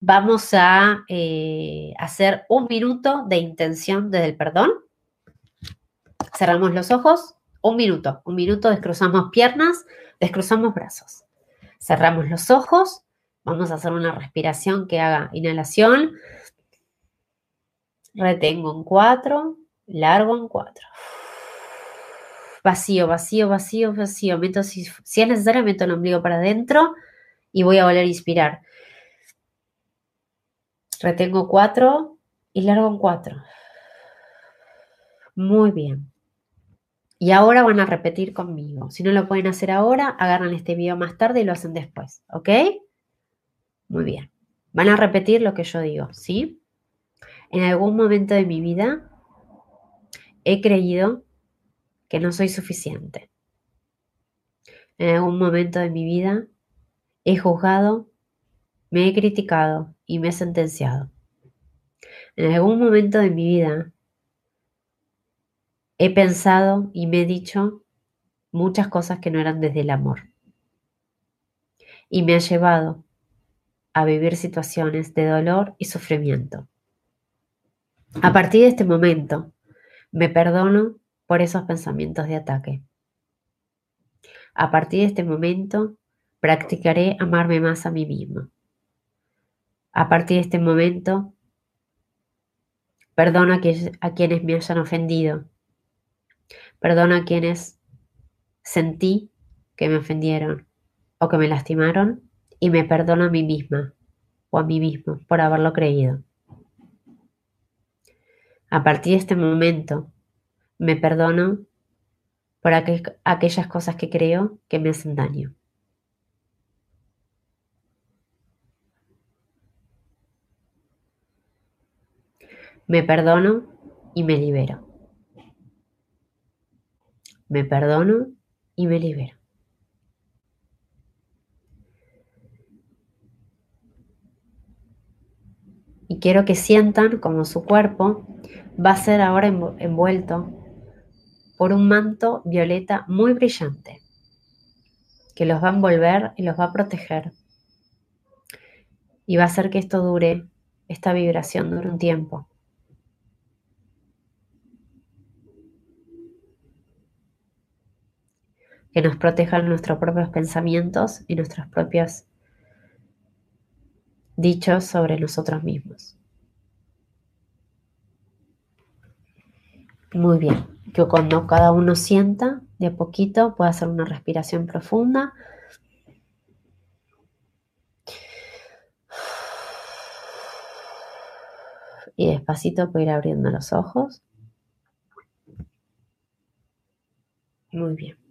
vamos a eh, hacer un minuto de intención desde el perdón. Cerramos los ojos, un minuto, un minuto, descruzamos piernas, descruzamos brazos. Cerramos los ojos, vamos a hacer una respiración que haga inhalación, retengo en cuatro, largo en cuatro. Vacío, vacío, vacío, vacío. Meto, si, si es necesario, meto el ombligo para adentro y voy a volver a inspirar. Retengo cuatro y largo en cuatro. Muy bien. Y ahora van a repetir conmigo. Si no lo pueden hacer ahora, agarran este video más tarde y lo hacen después. ¿Ok? Muy bien. Van a repetir lo que yo digo, ¿sí? En algún momento de mi vida he creído que no soy suficiente. En algún momento de mi vida he juzgado, me he criticado y me he sentenciado. En algún momento de mi vida He pensado y me he dicho muchas cosas que no eran desde el amor. Y me ha llevado a vivir situaciones de dolor y sufrimiento. A partir de este momento, me perdono por esos pensamientos de ataque. A partir de este momento, practicaré amarme más a mí mismo. A partir de este momento, perdono a, quienes me hayan ofendido Perdono a quienes sentí que me ofendieron o que me lastimaron y me perdono a mí misma o a mí mismo por haberlo creído. A partir de este momento, me perdono por aquellas cosas que creo que me hacen daño. Me perdono y me libero. Me perdono y me libero. Y quiero que sientan como su cuerpo va a ser ahora envuelto por un manto violeta muy brillante que los va a envolver y los va a proteger. Y va a hacer que esto dure, esta vibración dure un tiempo. Que nos protejan nuestros propios pensamientos y nuestros propios dichos sobre nosotros mismos. Muy bien, que cuando cada uno sienta de a poquito pueda hacer una respiración profunda. Y despacito puede ir abriendo los ojos. Muy bien.